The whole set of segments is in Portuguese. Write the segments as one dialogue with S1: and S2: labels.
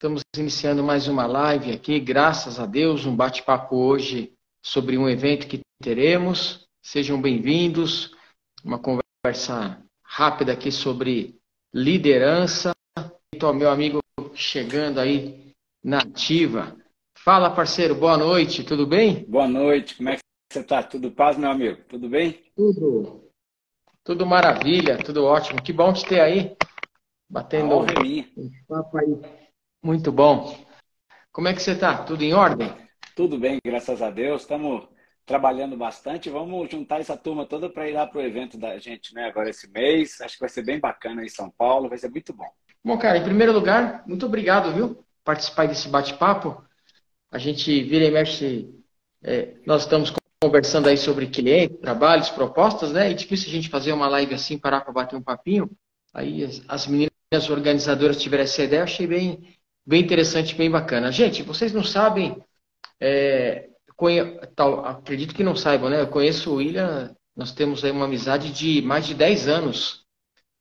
S1: Estamos iniciando mais uma live aqui, graças a Deus, um bate-papo hoje sobre um evento que teremos. Sejam bem-vindos. Uma conversa rápida aqui sobre liderança. Então, meu amigo chegando aí na ativa. Fala, parceiro, boa noite, tudo bem?
S2: Boa noite, como é que você está? Tudo paz, meu amigo? Tudo bem?
S1: Tudo. Tudo maravilha, tudo ótimo. Que bom te ter aí. Batendo um papo aí muito bom. Como é que você está? Tudo em ordem?
S2: Tudo bem, graças a Deus. Estamos trabalhando bastante. Vamos juntar essa turma toda para ir lá para o evento da gente, né? Agora esse mês. Acho que vai ser bem bacana em São Paulo. Vai ser muito bom.
S1: Bom, cara, em primeiro lugar, muito obrigado, viu? Participar desse bate-papo. A gente vira e mexe. É, nós estamos conversando aí sobre clientes, trabalhos, propostas, né? É difícil a gente fazer uma live assim, parar para bater um papinho. Aí as, as meninas organizadoras tiveram essa ideia, achei bem bem interessante, bem bacana. Gente, vocês não sabem, é, conhe... Tal, acredito que não saibam, né? Eu conheço o William, nós temos aí uma amizade de mais de 10 anos.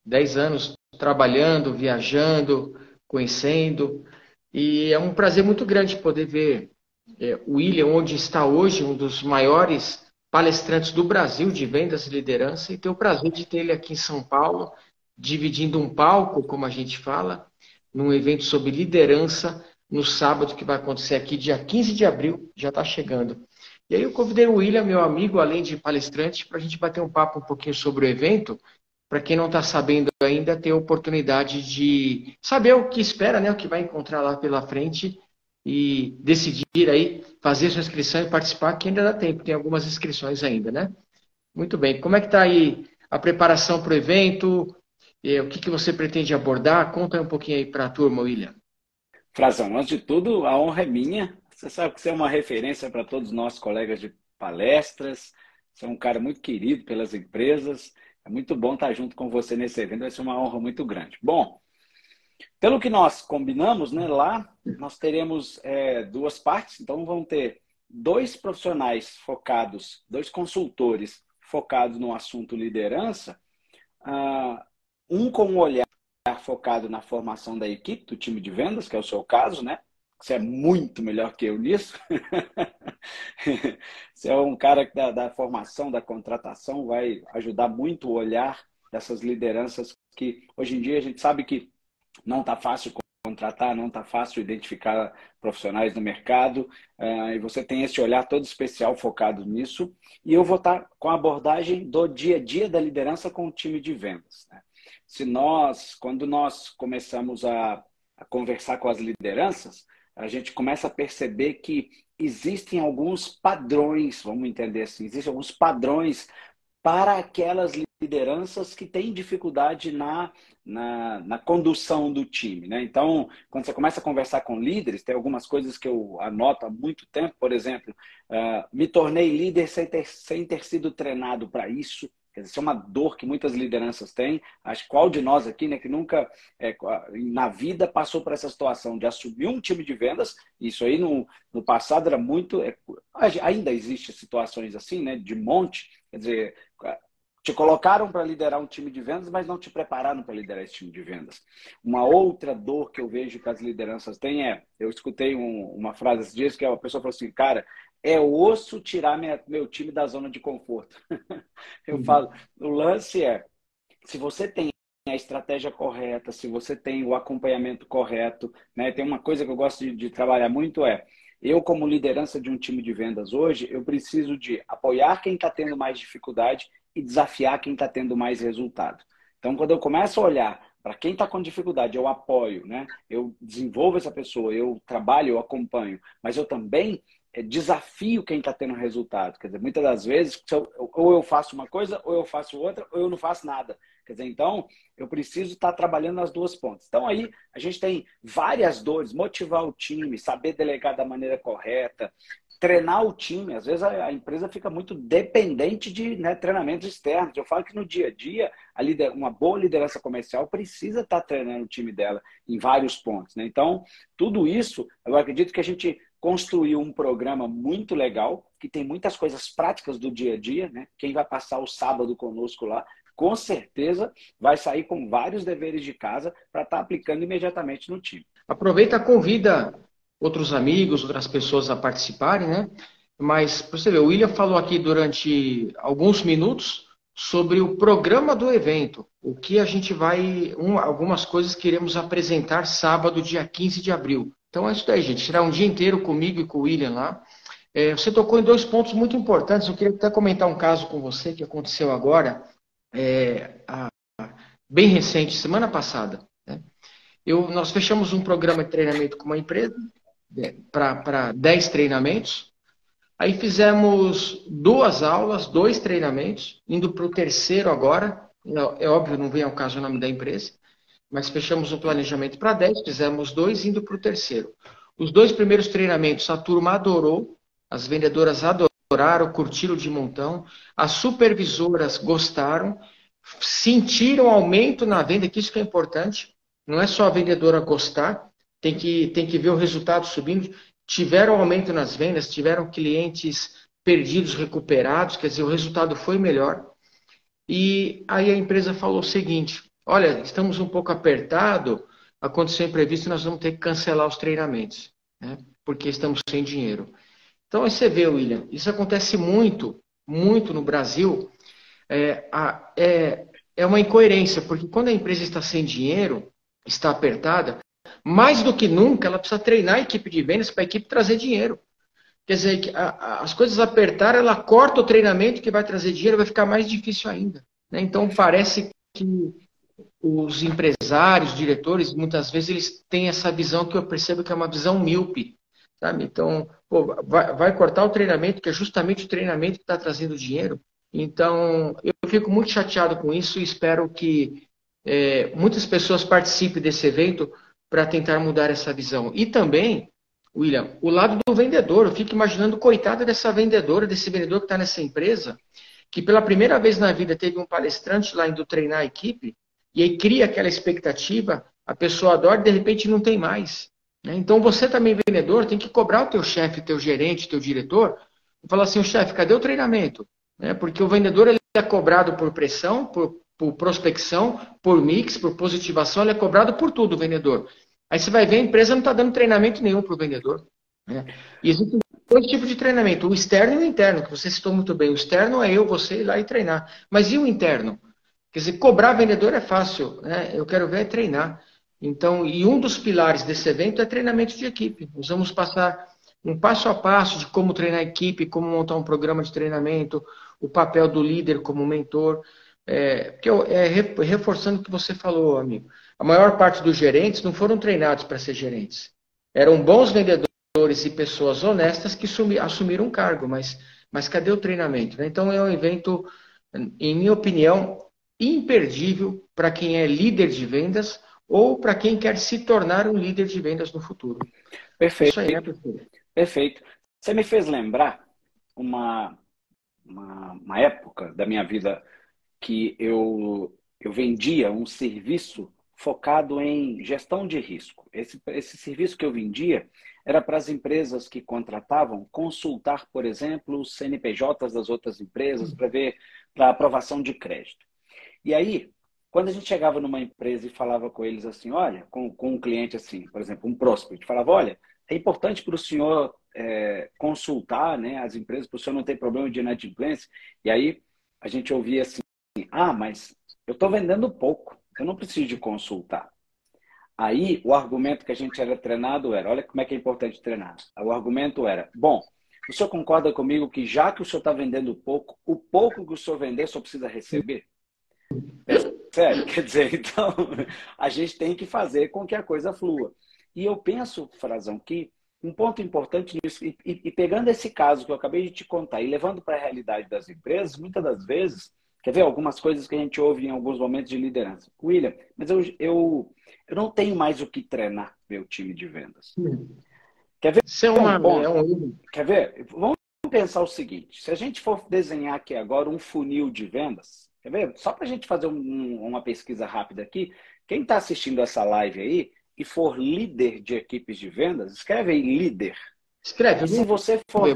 S1: 10 anos trabalhando, viajando, conhecendo. E é um prazer muito grande poder ver é, o William, onde está hoje, um dos maiores palestrantes do Brasil de vendas e liderança, e ter o prazer de ter ele aqui em São Paulo, dividindo um palco, como a gente fala, num evento sobre liderança no sábado, que vai acontecer aqui, dia 15 de abril, já está chegando. E aí eu convidei o William, meu amigo, além de palestrante, para a gente bater um papo um pouquinho sobre o evento. Para quem não está sabendo ainda, ter a oportunidade de saber o que espera, né, o que vai encontrar lá pela frente e decidir aí fazer sua inscrição e participar, que ainda dá tempo, tem algumas inscrições ainda, né? Muito bem. Como é que está aí a preparação para o evento? O que, que você pretende abordar? Conta um pouquinho aí para a turma, William.
S2: Frazão, antes de tudo, a honra é minha. Você sabe que você é uma referência para todos os nossos colegas de palestras. Você é um cara muito querido pelas empresas. É muito bom estar junto com você nesse evento. Vai ser uma honra muito grande. Bom, pelo que nós combinamos, né, lá nós teremos é, duas partes. Então, vão ter dois profissionais focados, dois consultores focados no assunto liderança. Ah, um com um olhar focado na formação da equipe, do time de vendas, que é o seu caso, né? Você é muito melhor que eu nisso. Você é um cara que da, da, formação, da contratação, vai ajudar muito o olhar dessas lideranças que hoje em dia a gente sabe que não está fácil contratar, não está fácil identificar profissionais no mercado, uh, e você tem esse olhar todo especial focado nisso. E eu vou estar tá com a abordagem do dia a dia da liderança com o time de vendas. Né? Se nós, quando nós começamos a, a conversar com as lideranças, a gente começa a perceber que existem alguns padrões, vamos entender assim, existem alguns padrões para aquelas lideranças que têm dificuldade na, na, na, condução do time. Né? Então, quando você começa a conversar com líderes, tem algumas coisas que eu anoto há muito tempo, por exemplo, uh, me tornei líder sem ter, sem ter sido treinado para isso. Isso é uma dor que muitas lideranças têm. Acho qual de nós aqui, né, que nunca é, na vida passou por essa situação de assumir um time de vendas, isso aí no, no passado era muito. É, ainda existe situações assim, né, de monte. Quer dizer, te colocaram para liderar um time de vendas, mas não te prepararam para liderar esse time de vendas. Uma outra dor que eu vejo que as lideranças têm é, eu escutei um, uma frase esses dias que a pessoa falou assim, cara, é osso tirar minha, meu time da zona de conforto. eu uhum. falo, o lance é, se você tem a estratégia correta, se você tem o acompanhamento correto, né? Tem uma coisa que eu gosto de, de trabalhar muito é, eu como liderança de um time de vendas hoje, eu preciso de apoiar quem está tendo mais dificuldade e desafiar quem está tendo mais resultado. Então, quando eu começo a olhar para quem está com dificuldade, eu apoio, né? Eu desenvolvo essa pessoa, eu trabalho, eu acompanho, mas eu também desafio quem está tendo resultado. Quer dizer, muitas das vezes, ou eu faço uma coisa, ou eu faço outra, ou eu não faço nada. Quer dizer, então, eu preciso estar tá trabalhando nas duas pontas. Então, aí, a gente tem várias dores, motivar o time, saber delegar da maneira correta, treinar o time. Às vezes a, a empresa fica muito dependente de né, treinamentos externos. Eu falo que no dia a dia, a lider, uma boa liderança comercial precisa estar tá treinando o time dela em vários pontos. Né? Então, tudo isso, eu acredito que a gente construiu um programa muito legal, que tem muitas coisas práticas do dia a dia. Né? Quem vai passar o sábado conosco lá com certeza vai sair com vários deveres de casa para estar tá aplicando imediatamente no time.
S1: aproveita, convida outros amigos, outras pessoas a participarem, né? Mas, você ver, o William falou aqui durante alguns minutos sobre o programa do evento, o que a gente vai, um, algumas coisas que iremos apresentar sábado, dia 15 de abril. Então é isso daí, gente. Será um dia inteiro comigo e com o William lá. É, você tocou em dois pontos muito importantes. Eu queria até comentar um caso com você que aconteceu agora, é, a, bem recente, semana passada. Né? Eu, nós fechamos um programa de treinamento com uma empresa é, para 10 treinamentos. Aí fizemos duas aulas, dois treinamentos, indo para o terceiro agora. É óbvio, não vem ao caso o nome da empresa, mas fechamos um planejamento para 10, fizemos dois, indo para o terceiro. Os dois primeiros treinamentos a turma adorou, as vendedoras adoraram, curtiram de montão, as supervisoras gostaram, sentiram aumento na venda, que isso que é importante. Não é só a vendedora gostar, tem que, tem que ver o resultado subindo tiveram aumento nas vendas, tiveram clientes perdidos recuperados, quer dizer, o resultado foi melhor. E aí a empresa falou o seguinte: olha, estamos um pouco apertado, aconteceu imprevisto, nós vamos ter que cancelar os treinamentos, né? porque estamos sem dinheiro. Então aí você vê, William, isso acontece muito, muito no Brasil. É, a, é, é uma incoerência, porque quando a empresa está sem dinheiro, está apertada, mais do que nunca, ela precisa treinar a equipe de vendas para a equipe trazer dinheiro. Quer dizer, as coisas apertaram, ela corta o treinamento que vai trazer dinheiro, vai ficar mais difícil ainda. Né? Então, parece que os empresários, diretores, muitas vezes eles têm essa visão que eu percebo que é uma visão míope. Sabe? Então, pô, vai, vai, cortar o treinamento, que é justamente o treinamento que está trazendo dinheiro. Então, eu fico muito chateado com isso e espero que é, muitas pessoas participem desse evento, para tentar mudar essa visão. E também, William, o lado do vendedor. Eu fico imaginando, coitada dessa vendedora, desse vendedor que está nessa empresa, que pela primeira vez na vida teve um palestrante lá indo treinar a equipe, e aí cria aquela expectativa, a pessoa adora e de repente não tem mais. Né? Então você também, vendedor, tem que cobrar o teu chefe, teu gerente, teu diretor, e falar assim, o chefe, cadê o treinamento? Né? Porque o vendedor ele é cobrado por pressão, por por prospecção, por mix, por positivação, ele é cobrado por tudo, o vendedor. Aí você vai ver, a empresa não está dando treinamento nenhum para o vendedor. Né? E existem dois tipos de treinamento, o externo e o interno, que você citou muito bem. O externo é eu, você ir lá e treinar. Mas e o interno? Quer dizer, cobrar vendedor é fácil, né? Eu quero ver é treinar. Então, e um dos pilares desse evento é treinamento de equipe. Nós vamos passar um passo a passo de como treinar a equipe, como montar um programa de treinamento, o papel do líder como mentor. É, porque é, reforçando o que você falou, amigo. A maior parte dos gerentes não foram treinados para ser gerentes. Eram bons vendedores e pessoas honestas que sumi, assumiram um cargo, mas, mas cadê o treinamento? Né? Então é um evento, em minha opinião, imperdível para quem é líder de vendas ou para quem quer se tornar um líder de vendas no futuro.
S2: Perfeito. Aí, né, Perfeito. Você me fez lembrar uma, uma, uma época da minha vida que eu, eu vendia um serviço focado em gestão de risco. Esse, esse serviço que eu vendia era para as empresas que contratavam consultar, por exemplo, os CNPJs das outras empresas para ver para aprovação de crédito. E aí, quando a gente chegava numa empresa e falava com eles assim, olha, com, com um cliente assim, por exemplo, um prospect, falava, olha, é importante para o senhor é, consultar né, as empresas, para o senhor não ter problema de inadimplência. E aí a gente ouvia assim, ah, mas eu estou vendendo pouco, eu não preciso de consultar. Aí o argumento que a gente era treinado era: olha como é que é importante treinar. O argumento era: bom, o senhor concorda comigo que já que o senhor está vendendo pouco, o pouco que o senhor vender só precisa receber? É sério, quer dizer, então a gente tem que fazer com que a coisa flua. E eu penso, Frazão, que um ponto importante nisso, e, e, pegando esse caso que eu acabei de te contar e levando para a realidade das empresas, muitas das vezes Quer ver algumas coisas que a gente ouve em alguns momentos de liderança? William, mas eu, eu, eu não tenho mais o que treinar meu time de vendas. Quer ver? Isso é é um... Quer ver? Vamos pensar o seguinte: se a gente for desenhar aqui agora um funil de vendas, quer ver? Só para a gente fazer um, uma pesquisa rápida aqui, quem está assistindo essa live aí e for líder de equipes de vendas, escreve aí líder. Escreve. E se você for,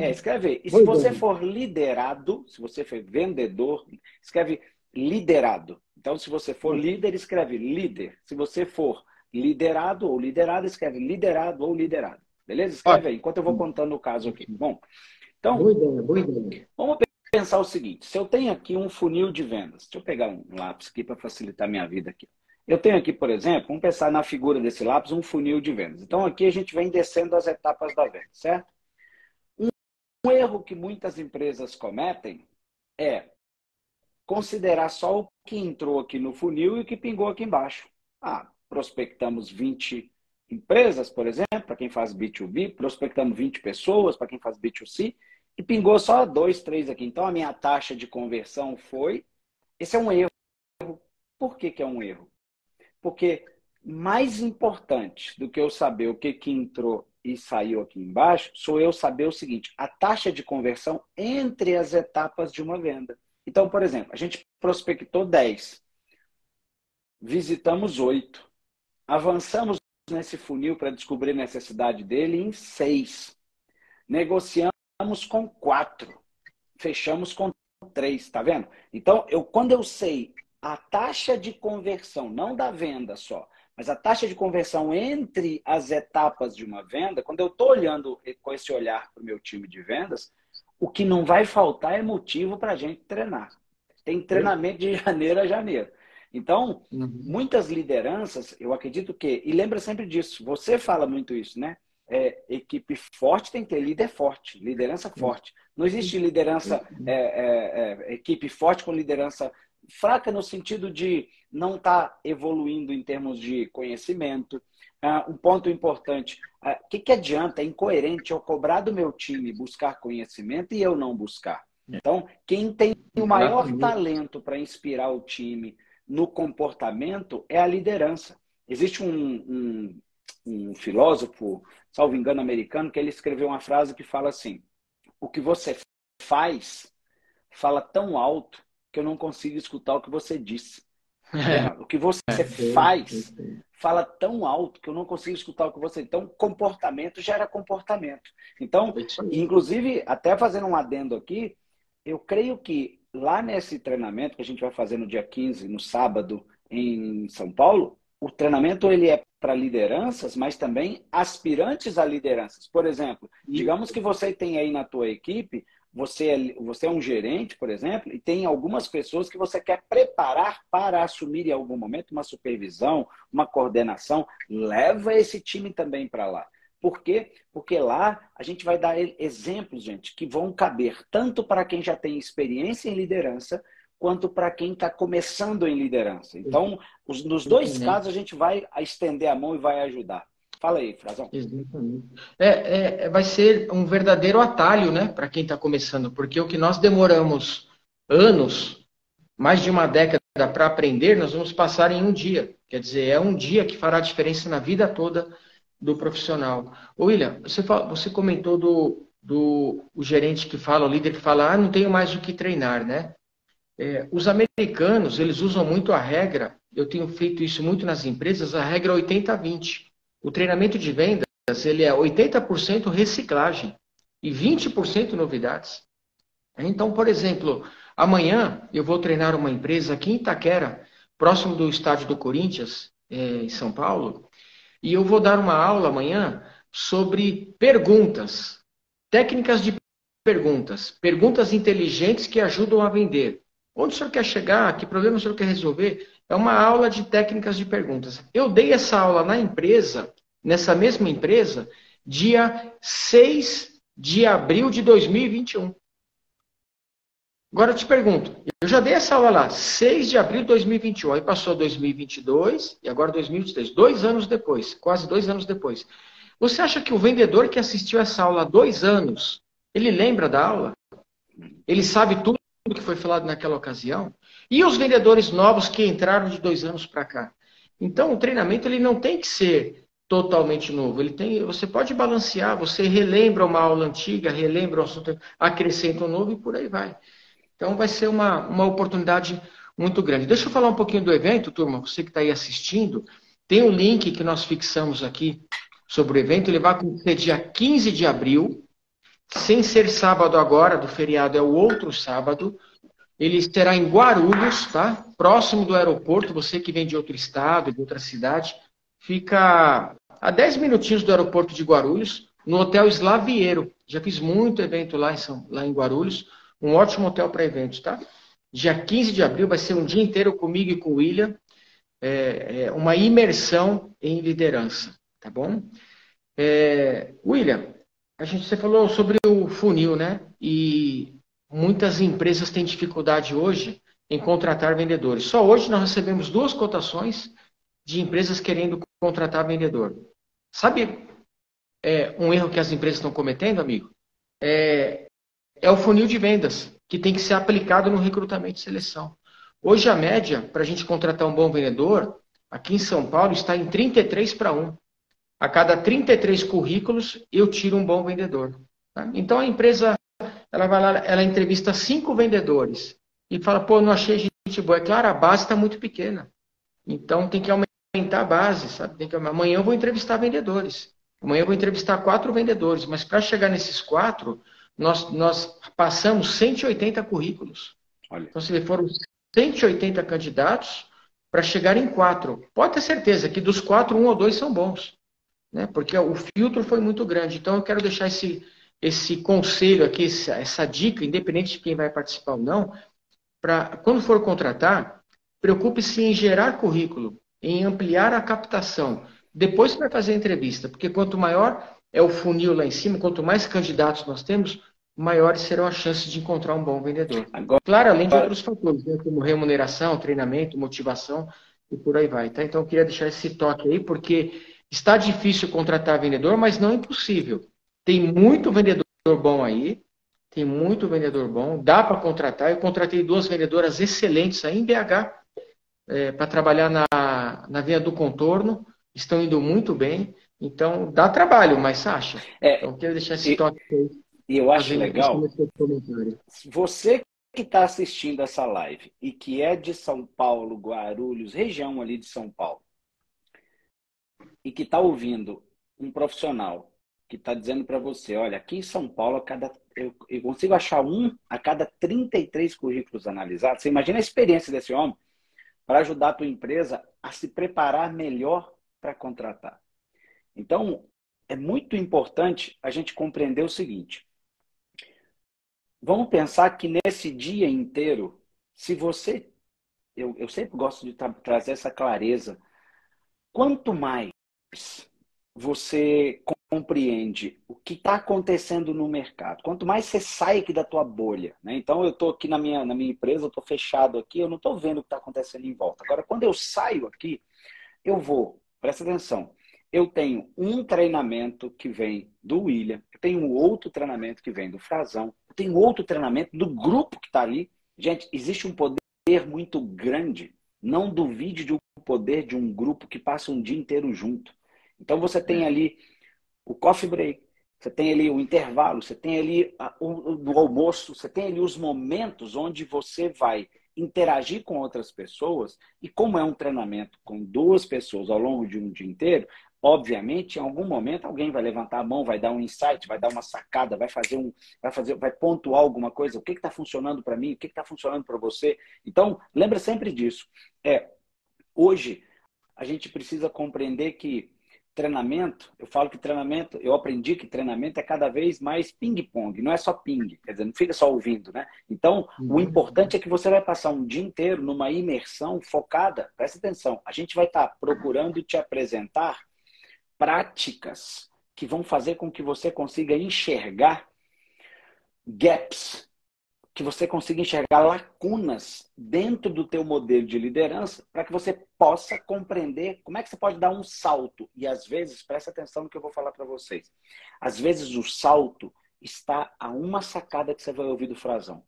S2: é, escreve. E se você for liderado, se você for vendedor, escreve liderado. Então, se você for líder, escreve líder. Se você for liderado ou liderada, escreve liderado ou liderado. Beleza? Escreve aí, enquanto eu vou contando o caso aqui. Bom, então, boa ideia, boa ideia. vamos pensar o seguinte: se eu tenho aqui um funil de vendas, deixa eu pegar um lápis aqui para facilitar minha vida aqui. Eu tenho aqui, por exemplo, vamos pensar na figura desse lápis, um funil de vendas. Então, aqui a gente vem descendo as etapas da venda, certo? Um, erro que muitas empresas cometem é considerar só o que entrou aqui no funil e o que pingou aqui embaixo. Ah, prospectamos 20 empresas, por exemplo, para quem faz B2B, prospectamos 20 pessoas, para quem faz B2C, e pingou só dois, três aqui. Então a minha taxa de conversão foi. Esse é um erro. Por que, que é um erro? Porque mais importante do que eu saber o que, que entrou e saiu aqui embaixo, sou eu saber o seguinte: a taxa de conversão entre as etapas de uma venda. Então, por exemplo, a gente prospectou 10, visitamos 8, avançamos nesse funil para descobrir a necessidade dele em 6, negociamos com 4, fechamos com 3, tá vendo? Então, eu, quando eu sei a taxa de conversão, não da venda só, mas a taxa de conversão entre as etapas de uma venda, quando eu estou olhando com esse olhar para o meu time de vendas, o que não vai faltar é motivo para a gente treinar. Tem treinamento de janeiro a janeiro. Então, uhum. muitas lideranças, eu acredito que, e lembra sempre disso, você fala muito isso, né? É, equipe forte tem que ter líder forte, liderança forte. Não existe liderança, é, é, é, equipe forte com liderança fraca no sentido de não estar tá evoluindo em termos de conhecimento. Uh, um ponto importante: o uh, que, que adianta? É incoerente eu cobrar do meu time buscar conhecimento e eu não buscar. Então, quem tem o maior talento para inspirar o time no comportamento é a liderança. Existe um, um, um filósofo, salvo engano, americano, que ele escreveu uma frase que fala assim: O que você faz fala tão alto que eu não consigo escutar o que você disse. É. O que você é, faz fala tão alto que eu não consigo escutar o que você. Então, comportamento gera comportamento. Então, inclusive, até fazendo um adendo aqui, eu creio que lá nesse treinamento que a gente vai fazer no dia 15, no sábado, em São Paulo, o treinamento ele é para lideranças, mas também aspirantes a lideranças. Por exemplo, digamos que você tem aí na tua equipe você é, você é um gerente, por exemplo, e tem algumas pessoas que você quer preparar para assumir em algum momento uma supervisão, uma coordenação. Leva esse time também para lá. Por quê? Porque lá a gente vai dar exemplos, gente, que vão caber tanto para quem já tem experiência em liderança, quanto para quem está começando em liderança. Então, os, nos dois casos, a gente vai estender a mão e vai ajudar. Fala aí, Frazão.
S1: Exatamente. É, é, vai ser um verdadeiro atalho, né, para quem está começando, porque o que nós demoramos anos, mais de uma década para aprender, nós vamos passar em um dia. Quer dizer, é um dia que fará diferença na vida toda do profissional. Ô, William, você, você comentou do, do o gerente que fala, o líder que fala, ah, não tenho mais o que treinar, né? É, os americanos, eles usam muito a regra, eu tenho feito isso muito nas empresas, a regra 80-20. O treinamento de vendas, ele é 80% reciclagem e 20% novidades. Então, por exemplo, amanhã eu vou treinar uma empresa aqui em Itaquera, próximo do estádio do Corinthians, é, em São Paulo, e eu vou dar uma aula amanhã sobre perguntas, técnicas de perguntas, perguntas inteligentes que ajudam a vender. Onde o senhor quer chegar? Que problema o senhor quer resolver? É uma aula de técnicas de perguntas. Eu dei essa aula na empresa, nessa mesma empresa, dia 6 de abril de 2021. Agora eu te pergunto, eu já dei essa aula lá, 6 de abril de 2021, aí passou 2022 e agora 2023, dois anos depois, quase dois anos depois. Você acha que o vendedor que assistiu essa aula há dois anos, ele lembra da aula? Ele sabe tudo que foi falado naquela ocasião? E os vendedores novos que entraram de dois anos para cá? Então, o treinamento ele não tem que ser totalmente novo. Ele tem, você pode balancear, você relembra uma aula antiga, relembra um assunto, acrescenta um novo e por aí vai. Então vai ser uma, uma oportunidade muito grande. Deixa eu falar um pouquinho do evento, turma. Você que está aí assistindo, tem um link que nós fixamos aqui sobre o evento. Ele vai acontecer dia 15 de abril, sem ser sábado agora, do feriado, é o outro sábado. Ele será em Guarulhos, tá? Próximo do aeroporto. Você que vem de outro estado, de outra cidade, fica a 10 minutinhos do aeroporto de Guarulhos, no Hotel Slaviero. Já fiz muito evento lá em, São, lá em Guarulhos. Um ótimo hotel para eventos, tá? Dia 15 de abril vai ser um dia inteiro comigo e com o William. É, é uma imersão em liderança, tá bom? É, William, a gente você falou sobre o funil, né? E muitas empresas têm dificuldade hoje em contratar vendedores. Só hoje nós recebemos duas cotações de empresas querendo contratar vendedor. Sabe é, um erro que as empresas estão cometendo, amigo? É, é o funil de vendas, que tem que ser aplicado no recrutamento e seleção. Hoje a média para a gente contratar um bom vendedor, aqui em São Paulo, está em 33 para 1. A cada 33 currículos, eu tiro um bom vendedor. Tá? Então a empresa, ela vai lá, ela entrevista cinco vendedores e fala, pô, não achei gente boa. É claro, a base está muito pequena. Então tem que aumentar a base, sabe? Tem que... Amanhã eu vou entrevistar vendedores. Amanhã eu vou entrevistar quatro vendedores, mas para chegar nesses quatro, nós, nós passamos 180 currículos. Olha. Então, se foram 180 candidatos para chegar em quatro. Pode ter certeza que dos quatro, um ou dois são bons. Né? Porque o filtro foi muito grande. Então, eu quero deixar esse, esse conselho aqui, essa dica, independente de quem vai participar ou não, para quando for contratar, preocupe-se em gerar currículo, em ampliar a captação. Depois você vai fazer a entrevista, porque quanto maior é o funil lá em cima, quanto mais candidatos nós temos, maiores serão as chances de encontrar um bom vendedor. Agora, claro, além de outros fatores, né, como remuneração, treinamento, motivação e por aí vai. Tá? Então, eu queria deixar esse toque aí, porque está difícil contratar vendedor, mas não é impossível. Tem muito vendedor bom aí, tem muito vendedor bom, dá para contratar. Eu contratei duas vendedoras excelentes aí em BH é, para trabalhar na, na via do contorno, estão indo muito bem. Então, dá trabalho, mas acha? É, então, quero deixar esse toque aí.
S2: E eu acho legal. Você que está assistindo essa live e que é de São Paulo, Guarulhos, região ali de São Paulo, e que está ouvindo um profissional que está dizendo para você, olha, aqui em São Paulo, cada, eu, eu, consigo achar um a cada 33 currículos analisados. Você imagina a experiência desse homem para ajudar a tua empresa a se preparar melhor para contratar. Então, é muito importante a gente compreender o seguinte. Vamos pensar que nesse dia inteiro, se você. Eu, eu sempre gosto de tra trazer essa clareza. Quanto mais você compreende o que está acontecendo no mercado, quanto mais você sai aqui da tua bolha, né? Então eu estou aqui na minha, na minha empresa, eu estou fechado aqui, eu não estou vendo o que está acontecendo em volta. Agora, quando eu saio aqui, eu vou, presta atenção, eu tenho um treinamento que vem do William, eu tenho outro treinamento que vem do Frazão, eu tenho outro treinamento do grupo que está ali. Gente, existe um poder muito grande. Não duvide do poder de um grupo que passa um dia inteiro junto. Então você tem ali o coffee break, você tem ali o intervalo, você tem ali o, o almoço, você tem ali os momentos onde você vai interagir com outras pessoas, e como é um treinamento com duas pessoas ao longo de um dia inteiro, Obviamente, em algum momento alguém vai levantar a mão, vai dar um insight, vai dar uma sacada, vai fazer um, vai fazer, vai pontuar alguma coisa. O que está funcionando para mim? O que está funcionando para você? Então, lembra sempre disso. É hoje a gente precisa compreender que treinamento, eu falo que treinamento, eu aprendi que treinamento é cada vez mais ping-pong, não é só ping, quer dizer, não fica só ouvindo, né? Então, o uhum. importante é que você vai passar um dia inteiro numa imersão focada, presta atenção, a gente vai estar tá procurando te apresentar práticas que vão fazer com que você consiga enxergar gaps, que você consiga enxergar lacunas dentro do teu modelo de liderança para que você possa compreender como é que você pode dar um salto. E às vezes, presta atenção no que eu vou falar para vocês. Às vezes o salto está a uma sacada que você vai ouvir do frasão.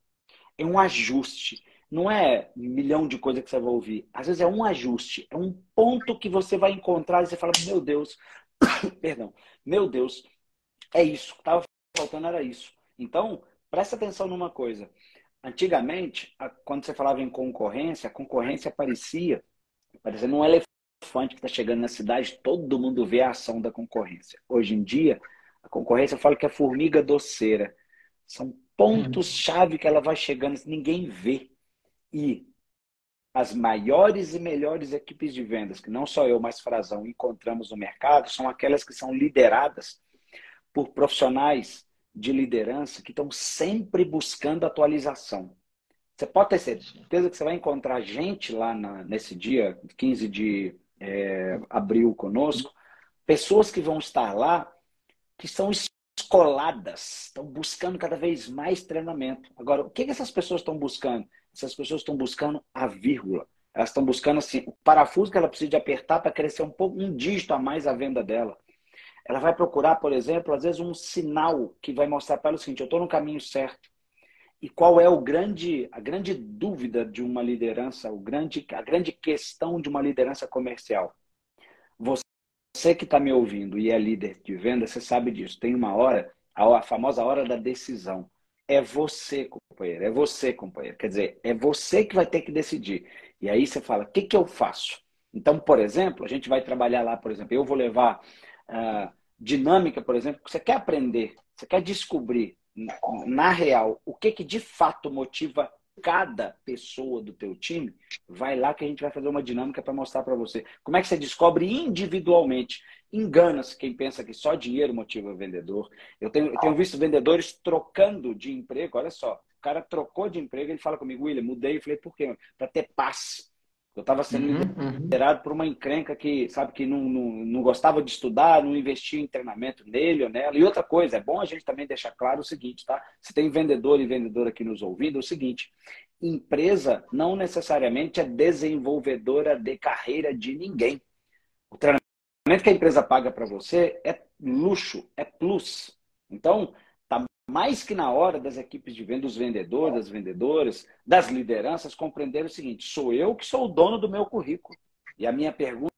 S2: É um ajuste. Não é um milhão de coisas que você vai ouvir. Às vezes é um ajuste. É um ponto que você vai encontrar e você fala, meu Deus, Perdão. Meu Deus, é isso. Estava faltando era isso. Então, presta atenção numa coisa. Antigamente, quando você falava em concorrência, a concorrência aparecia parecendo um elefante que está chegando na cidade, todo mundo vê a ação da concorrência. Hoje em dia, a concorrência eu falo que é formiga doceira. São pontos-chave que ela vai chegando, ninguém vê. E as maiores e melhores equipes de vendas, que não só eu, mas Frazão, encontramos no mercado, são aquelas que são lideradas por profissionais de liderança que estão sempre buscando atualização. Você pode ter certeza que você vai encontrar gente lá na, nesse dia, 15 de é, abril conosco, pessoas que vão estar lá que são escoladas, estão buscando cada vez mais treinamento. Agora, o que, que essas pessoas estão buscando? Essas pessoas estão buscando a vírgula. Elas estão buscando assim, o parafuso que ela precisa de apertar para crescer um pouco, um dígito a mais a venda dela. Ela vai procurar, por exemplo, às vezes um sinal que vai mostrar para ela o seguinte: eu estou no caminho certo. E qual é o grande, a grande dúvida de uma liderança, o grande, a grande questão de uma liderança comercial? Você que está me ouvindo e é líder de venda, você sabe disso. Tem uma hora, a famosa hora da decisão. É você, companheiro. É você, companheiro. Quer dizer, é você que vai ter que decidir. E aí você fala, o que, que eu faço? Então, por exemplo, a gente vai trabalhar lá, por exemplo, eu vou levar uh, dinâmica, por exemplo, você quer aprender, você quer descobrir na real o que, que de fato motiva cada pessoa do teu time, vai lá que a gente vai fazer uma dinâmica para mostrar para você. Como é que você descobre individualmente? Engana-se quem pensa que só dinheiro motiva o vendedor. Eu tenho, eu tenho visto vendedores trocando de emprego. Olha só, o cara trocou de emprego, ele fala comigo, William, mudei. Eu falei, por quê? Para ter paz. Eu estava sendo uhum, liderado por uma encrenca que, sabe, que não, não, não gostava de estudar, não investia em treinamento nele ou nela. E outra coisa, é bom a gente também deixar claro o seguinte, tá? Se tem vendedor e vendedora aqui nos ouvindo, é o seguinte: empresa não necessariamente é desenvolvedora de carreira de ninguém. O treinamento que a empresa paga para você é luxo, é plus. Então, mais que na hora das equipes de venda, dos vendedores, das vendedoras, das lideranças, compreender o seguinte: sou eu que sou o dono do meu currículo. E a minha pergunta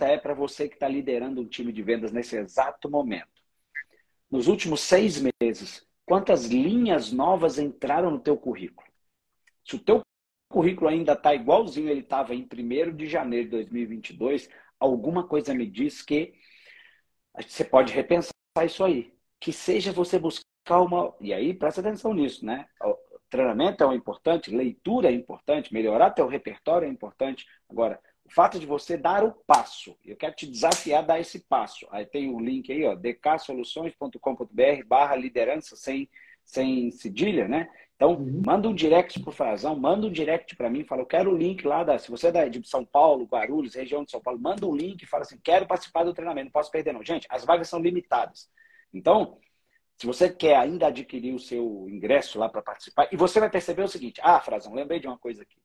S2: é para você que está liderando um time de vendas nesse exato momento. Nos últimos seis meses, quantas linhas novas entraram no teu currículo? Se o teu currículo ainda está igualzinho ele estava em 1 de janeiro de 2022, alguma coisa me diz que você pode repensar isso aí. Que seja você buscar calma. E aí, presta atenção nisso, né? O treinamento é importante, leitura é importante, melhorar teu repertório é importante. Agora, o fato de você dar o passo, eu quero te desafiar a dar esse passo. Aí tem o link aí, ó, dksoluções.com.br barra liderança sem, sem cedilha, né? Então, uhum. manda um direct pro Frazão, manda um direct para mim, fala, eu quero o link lá, da, se você é de São Paulo, Guarulhos, região de São Paulo, manda um link e fala assim, quero participar do treinamento, não posso perder não. Gente, as vagas são limitadas. Então, se você quer ainda adquirir o seu ingresso lá para participar, e você vai perceber o seguinte: ah, Frazão, lembrei de uma coisa aqui.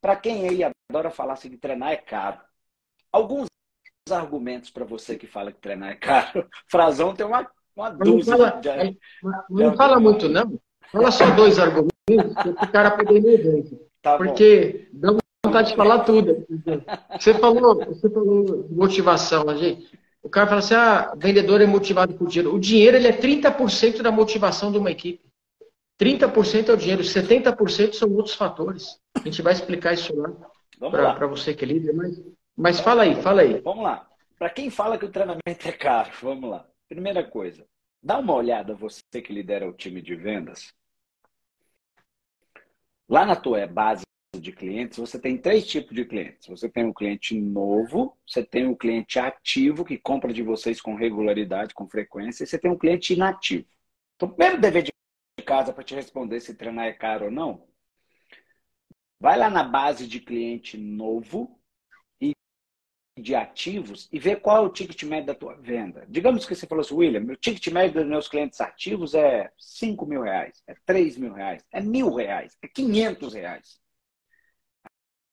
S2: Para quem aí adora falar assim que treinar é caro, alguns argumentos para você que fala que treinar é caro. Frazão tem uma, uma dúvida.
S1: Não fala, de, não fala muito, não. Fala só dois argumentos para o cara poder ver. Tá porque bom. dá vontade de falar tudo. Você falou, você falou motivação, a gente. O cara fala assim: ah, vendedor é motivado por dinheiro. O dinheiro ele é 30% da motivação de uma equipe. 30% é o dinheiro, 70% são outros fatores. A gente vai explicar isso lá para você que é líder, mas, mas fala aí, fala aí.
S2: Vamos lá. Para quem fala que o treinamento é caro, vamos lá. Primeira coisa, dá uma olhada, você que lidera o time de vendas. Lá na tua base de clientes, você tem três tipos de clientes. Você tem um cliente novo, você tem um cliente ativo que compra de vocês com regularidade, com frequência, e você tem um cliente inativo. Então, primeiro dever de casa para te responder se treinar é caro ou não, vai lá na base de cliente novo e de ativos e vê qual é o ticket médio da tua venda. Digamos que você falou assim, William, meu ticket médio dos meus clientes ativos é 5 mil reais, é 3 mil reais, é mil reais, é 500 reais.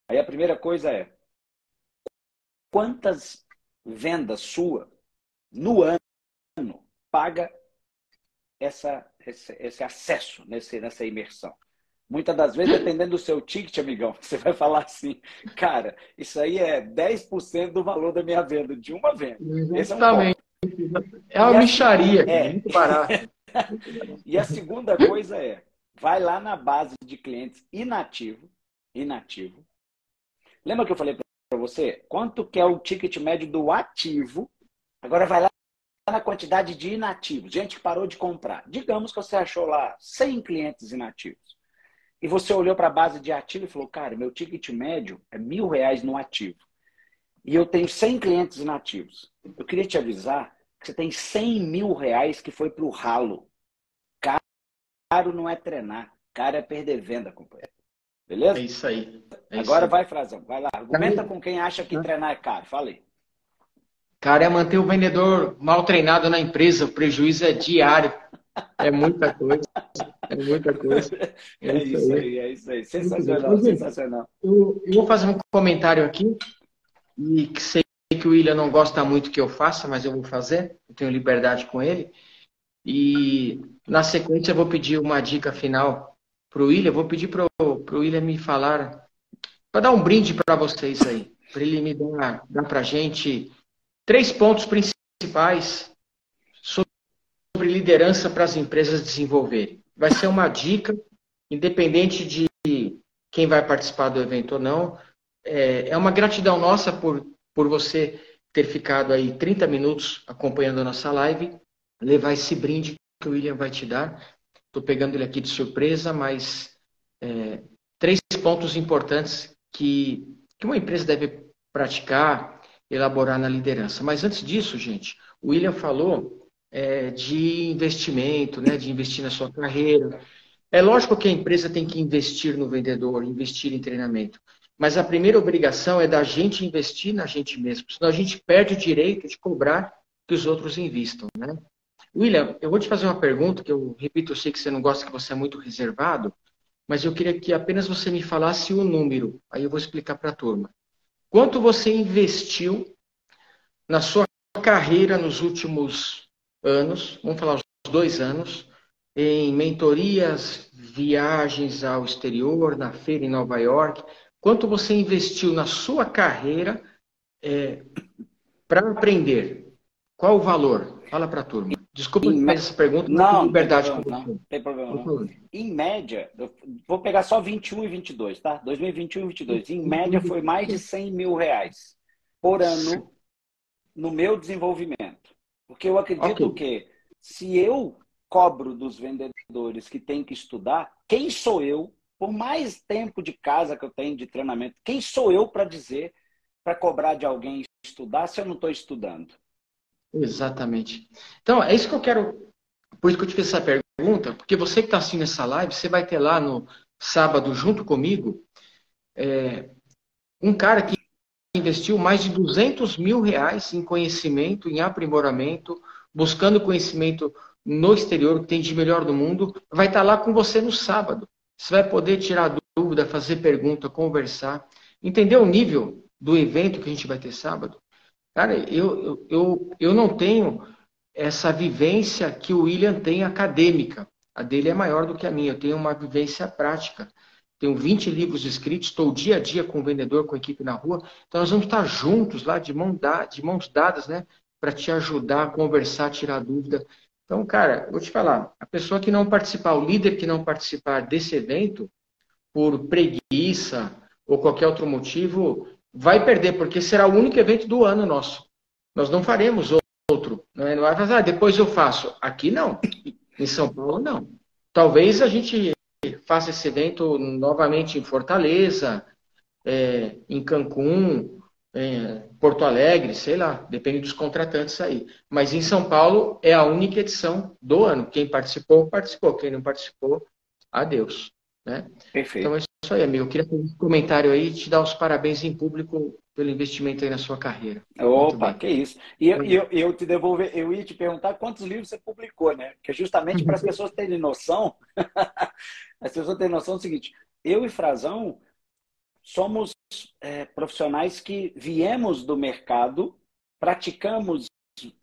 S2: Aí a primeira coisa é quantas vendas sua no ano paga essa, esse, esse acesso nesse, nessa imersão? Muitas das vezes, dependendo do seu ticket, amigão, você vai falar assim, cara, isso aí é 10% do valor da minha venda, de uma venda.
S1: Exatamente. É, um é uma micharia, é muito barato.
S2: e a segunda coisa é, vai lá na base de clientes inativo, inativo, Lembra que eu falei para você? Quanto que é o ticket médio do ativo? Agora vai lá na quantidade de inativos, gente que parou de comprar. Digamos que você achou lá 100 clientes inativos. e você olhou para a base de ativo e falou, cara, meu ticket médio é mil reais no ativo. E eu tenho 100 clientes inativos. Eu queria te avisar que você tem 100 mil reais que foi para o ralo. Caro não é treinar, caro é perder venda, companheiro. Beleza?
S1: É isso aí. É
S2: Agora
S1: isso
S2: vai, Frazão. Vai lá. Argumenta com quem acha que treinar é caro. Falei.
S1: Cara, é manter o vendedor mal treinado na empresa. O prejuízo é diário. É muita coisa. É muita coisa.
S2: É, é isso aí. aí, é isso aí. Sensacional, sensacional.
S1: Eu, eu, vou fazer um comentário aqui. E que sei que o William não gosta muito que eu faça, mas eu vou fazer. Eu tenho liberdade com ele. E na sequência eu vou pedir uma dica final para o William. Vou pedir para o William me falar, para dar um brinde para vocês aí, para ele me dar, dar para gente três pontos principais sobre liderança para as empresas desenvolverem. Vai ser uma dica, independente de quem vai participar do evento ou não. É, é uma gratidão nossa por, por você ter ficado aí 30 minutos acompanhando a nossa live levar esse brinde que o William vai te dar. Estou pegando ele aqui de surpresa, mas é, três pontos importantes que, que uma empresa deve praticar, elaborar na liderança. Mas antes disso, gente, o William falou é, de investimento, né, de investir na sua carreira. É lógico que a empresa tem que investir no vendedor, investir em treinamento. Mas a primeira obrigação é da gente investir na gente mesmo, senão a gente perde o direito de cobrar que os outros investam, né? William, eu vou te fazer uma pergunta que eu repito, eu sei que você não gosta, que você é muito reservado, mas eu queria que apenas você me falasse o número. Aí eu vou explicar para a turma. Quanto você investiu na sua carreira nos últimos anos? Vamos falar os dois anos em mentorias, viagens ao exterior, na feira em Nova York. Quanto você investiu na sua carreira é, para aprender? Qual o valor? Fala para a turma. Desculpa em essa pergunta,
S2: não, liberdade tem problema, não, tem problema não. Em média, vou pegar só 21 e 22, tá? 2021 e 22. Em média, foi mais de 100 mil reais por ano no meu desenvolvimento. Porque eu acredito okay. que se eu cobro dos vendedores que têm que estudar, quem sou eu, por mais tempo de casa que eu tenho de treinamento, quem sou eu para dizer, para cobrar de alguém estudar se eu não estou estudando?
S1: Exatamente. Então, é isso que eu quero. Por isso que eu te fiz essa pergunta, porque você que está assistindo essa live, você vai ter lá no sábado, junto comigo, é, um cara que investiu mais de 200 mil reais em conhecimento, em aprimoramento, buscando conhecimento no exterior, que tem de melhor do mundo, vai estar tá lá com você no sábado. Você vai poder tirar dúvida, fazer pergunta, conversar, entender o nível do evento que a gente vai ter sábado. Cara, eu, eu, eu não tenho essa vivência que o William tem acadêmica. A dele é maior do que a minha. Eu tenho uma vivência prática. Tenho 20 livros escritos, estou dia a dia com o vendedor, com a equipe na rua. Então, nós vamos estar juntos lá, de, mão da, de mãos dadas, né? Para te ajudar a conversar, tirar dúvida. Então, cara, vou te falar: a pessoa que não participar, o líder que não participar desse evento, por preguiça ou qualquer outro motivo, vai perder, porque será o único evento do ano nosso. Nós não faremos outro. Não, é? não vai fazer, ah, depois eu faço. Aqui não. Em São Paulo, não. Talvez a gente faça esse evento novamente em Fortaleza, é, em Cancún, em Porto Alegre, sei lá, depende dos contratantes aí. Mas em São Paulo é a única edição do ano. Quem participou, participou. Quem não participou, adeus. Né?
S2: Perfeito.
S1: Então é isso aí, amigo. Eu queria fazer um comentário aí e te dar os parabéns em público pelo investimento aí na sua carreira.
S2: Opa, que isso. E eu, eu, eu, te devolver, eu ia te perguntar quantos livros você publicou, né? Que é justamente para as pessoas terem noção. as pessoas terem noção do seguinte: eu e Frazão somos é, profissionais que viemos do mercado, praticamos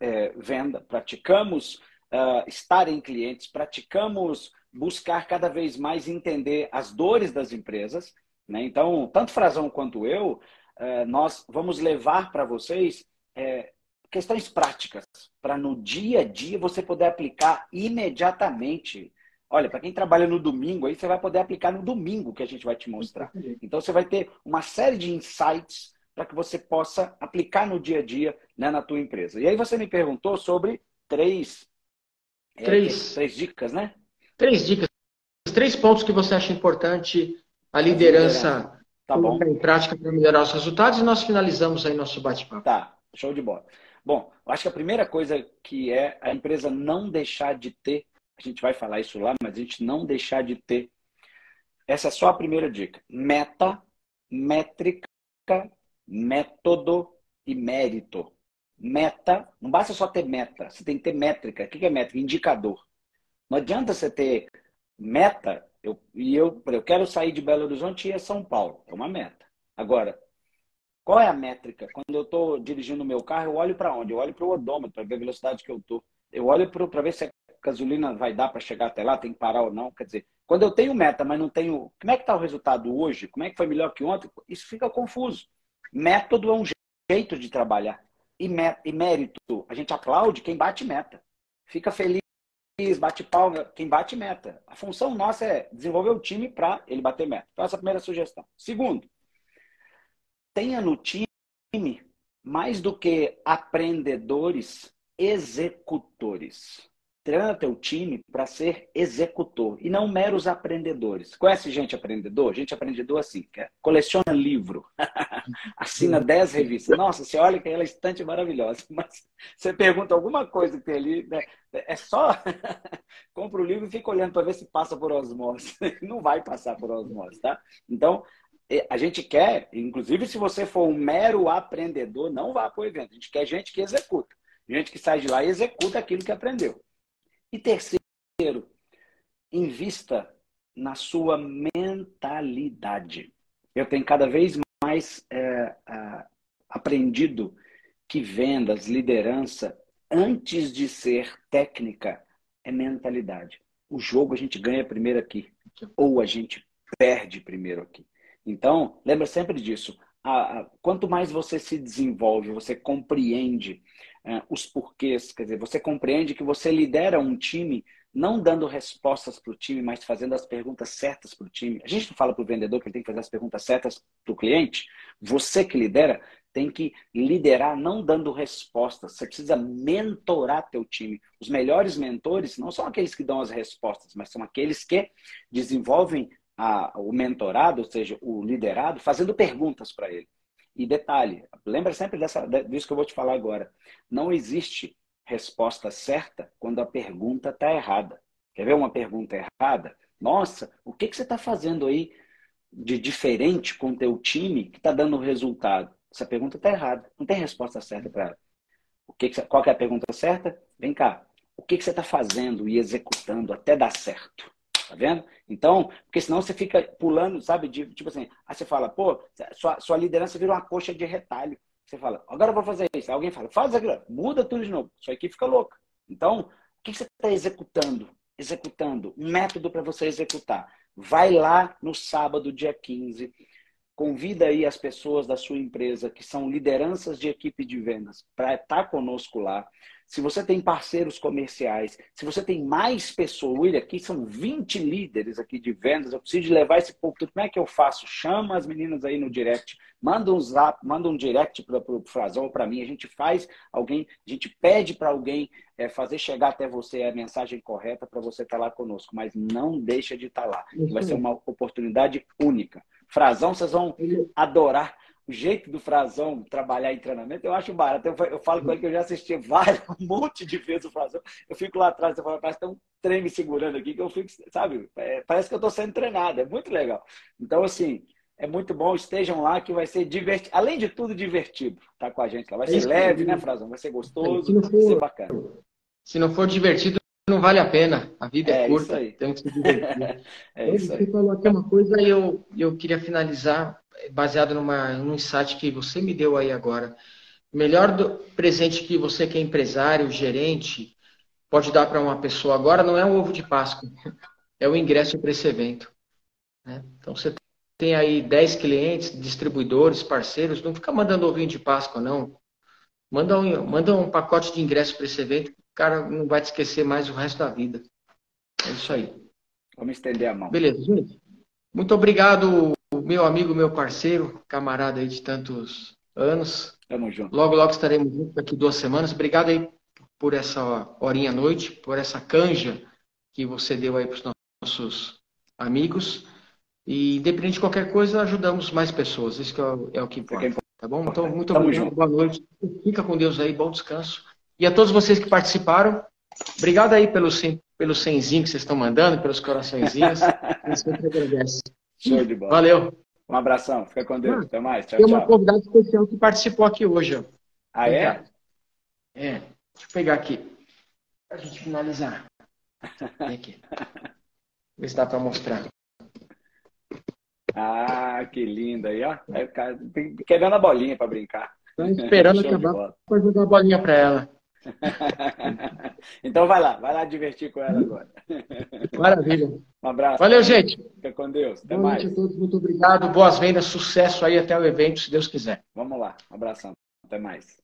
S2: é, venda, praticamos uh, estar em clientes, praticamos buscar cada vez mais entender as dores das empresas. Né? Então, tanto Frazão quanto eu, eh, nós vamos levar para vocês eh, questões práticas, para no dia a dia você poder aplicar imediatamente. Olha, para quem trabalha no domingo, aí você vai poder aplicar no domingo que a gente vai te mostrar. Então, você vai ter uma série de insights para que você possa aplicar no dia a dia né, na tua empresa. E aí você me perguntou sobre três,
S1: três.
S2: É, três dicas, né?
S1: Três dicas três pontos que você acha importante a liderança
S2: tá bom.
S1: em prática para melhorar os resultados e nós finalizamos aí nosso bate-papo.
S2: Tá, show de bola. Bom, eu acho que a primeira coisa que é a empresa não deixar de ter, a gente vai falar isso lá, mas a gente não deixar de ter. Essa é só a primeira dica. Meta, métrica, método e mérito. Meta, não basta só ter meta, você tem que ter métrica. O que é métrica? Indicador. Não adianta você ter meta, eu, e eu, eu quero sair de Belo Horizonte e ir a São Paulo. É uma meta. Agora, qual é a métrica? Quando eu estou dirigindo o meu carro, eu olho para onde? Eu olho para o odômetro, para ver a velocidade que eu estou. Eu olho para ver se a gasolina vai dar para chegar até lá, tem que parar ou não. Quer dizer, quando eu tenho meta, mas não tenho. Como é que está o resultado hoje? Como é que foi melhor que ontem? Isso fica confuso. Método é um jeito de trabalhar. E, e mérito, a gente aplaude quem bate meta. Fica feliz, bate palma, quem bate meta. A função nossa é desenvolver o time para ele bater meta. Então, essa é a primeira sugestão. Segundo, tenha no time mais do que aprendedores, executores. Treina teu time para ser executor e não meros aprendedores. Conhece gente aprendedor? Gente aprendedor assim, que coleciona livro, assina 10 revistas. Nossa, você olha que aquela estante é maravilhosa, mas você pergunta alguma coisa que tem ali, né? é só compra o livro e fica olhando para ver se passa por osmose. Não vai passar por osmose, tá? Então, é, a gente quer, inclusive se você for um mero aprendedor, não vá para o evento. A gente quer gente que executa. Gente que sai de lá e executa aquilo que aprendeu. E terceiro, invista na sua mentalidade. Eu tenho cada vez mais é, aprendido que vendas, liderança, antes de ser técnica, é mentalidade. O jogo a gente ganha primeiro aqui, ou a gente perde primeiro aqui. Então, lembra sempre disso. A, a, quanto mais você se desenvolve, você compreende é, os porquês, quer dizer, você compreende que você lidera um time não dando respostas para o time, mas fazendo as perguntas certas para o time. A gente não fala para o vendedor que ele tem que fazer as perguntas certas para o cliente. Você que lidera tem que liderar não dando respostas. Você precisa mentorar teu time. Os melhores mentores não são aqueles que dão as respostas, mas são aqueles que desenvolvem a, o mentorado, ou seja, o liderado, fazendo perguntas para ele. E detalhe, lembra sempre dessa, disso que eu vou te falar agora. Não existe resposta certa quando a pergunta está errada. Quer ver uma pergunta errada? Nossa, o que, que você está fazendo aí de diferente com o teu time que está dando resultado? Essa pergunta está errada. Não tem resposta certa para ela. O que, que qual que é a pergunta certa? Vem cá. O que, que você está fazendo e executando até dar certo? Tá vendo? Então, porque senão você fica pulando, sabe? De, tipo assim, aí você fala, pô, sua, sua liderança vira uma coxa de retalho. Você fala, agora eu vou fazer isso. Alguém fala, faz aquilo, muda tudo de novo. Sua equipe fica louca. Então, o que você está executando? Executando. Um método para você executar. Vai lá no sábado, dia 15. Convida aí as pessoas da sua empresa que são lideranças de equipe de vendas para estar tá conosco lá se você tem parceiros comerciais, se você tem mais pessoas, William, aqui são 20 líderes aqui de vendas, eu preciso levar esse povo, como é que eu faço? Chama as meninas aí no direct, manda um zap, manda um direct para o Frazão ou para mim, a gente faz alguém, a gente pede para alguém é, fazer chegar até você a mensagem correta para você estar tá lá conosco, mas não deixa de estar tá lá, vai ser uma oportunidade única. Frazão, vocês vão adorar o jeito do Frazão trabalhar em treinamento, eu acho barato. Eu, eu falo com ele que eu já assisti vários, um monte de vezes o Frazão. Eu fico lá atrás, eu falo, parece que tem um trem me segurando aqui, que eu fico, sabe, é, parece que eu estou sendo treinado, é muito legal. Então, assim, é muito bom, estejam lá, que vai ser divertido, além de tudo, divertido estar tá com a gente lá. Vai ser é leve, né, Frazão? Vai ser gostoso, for, vai ser bacana.
S1: Se não for divertido, não vale a pena. A vida é, é curta, tem que se divertir. é isso aí. Você falou aqui uma coisa e eu, eu queria finalizar baseado numa, num insight que você me deu aí agora. O melhor do presente que você que é empresário, gerente, pode dar para uma pessoa agora não é um ovo de Páscoa, é o ingresso para esse evento. Né? Então você tem aí 10 clientes, distribuidores, parceiros, não fica mandando ovinho de Páscoa, não. Manda um, manda um pacote de ingresso para esse evento, o cara não vai te esquecer mais o resto da vida. É isso aí.
S2: Vamos estender a mão.
S1: Beleza, gente. Muito obrigado, meu amigo, meu parceiro, camarada aí de tantos anos.
S2: Tamo junto.
S1: Logo, logo estaremos juntos daqui duas semanas. Obrigado aí por essa horinha à noite, por essa canja que você deu aí para os nossos amigos. E, independente de qualquer coisa, ajudamos mais pessoas. Isso é o, é o que importa. Tá bom? Então, muito Tamo obrigado. Junto. Boa noite. Fica com Deus aí. Bom descanso. E a todos vocês que participaram, obrigado aí pelo, pelo senzinho que vocês estão mandando, pelos coraçõezinhos. Eu sempre agradeço.
S2: Show de bola.
S1: Valeu.
S2: Um abração. Fica com Deus. Até mais.
S1: Tchau, Tem uma convidada especial que participou aqui hoje. Ó.
S2: Ah, é?
S1: É. Deixa eu pegar aqui. Pra gente finalizar. Vem aqui. Ver se dá para mostrar.
S2: Ah, que linda aí, ó. Aí o cara querendo a bolinha para brincar.
S1: Tô esperando acabar para jogar a bolinha para ela.
S2: então vai lá, vai lá divertir com ela agora.
S1: Maravilha.
S2: Um abraço.
S1: Valeu, gente.
S2: Fica com Deus. Até
S1: Boa noite a todos, muito obrigado. Boas vendas, sucesso aí até o evento, se Deus quiser.
S2: Vamos lá. Um abração. Até mais.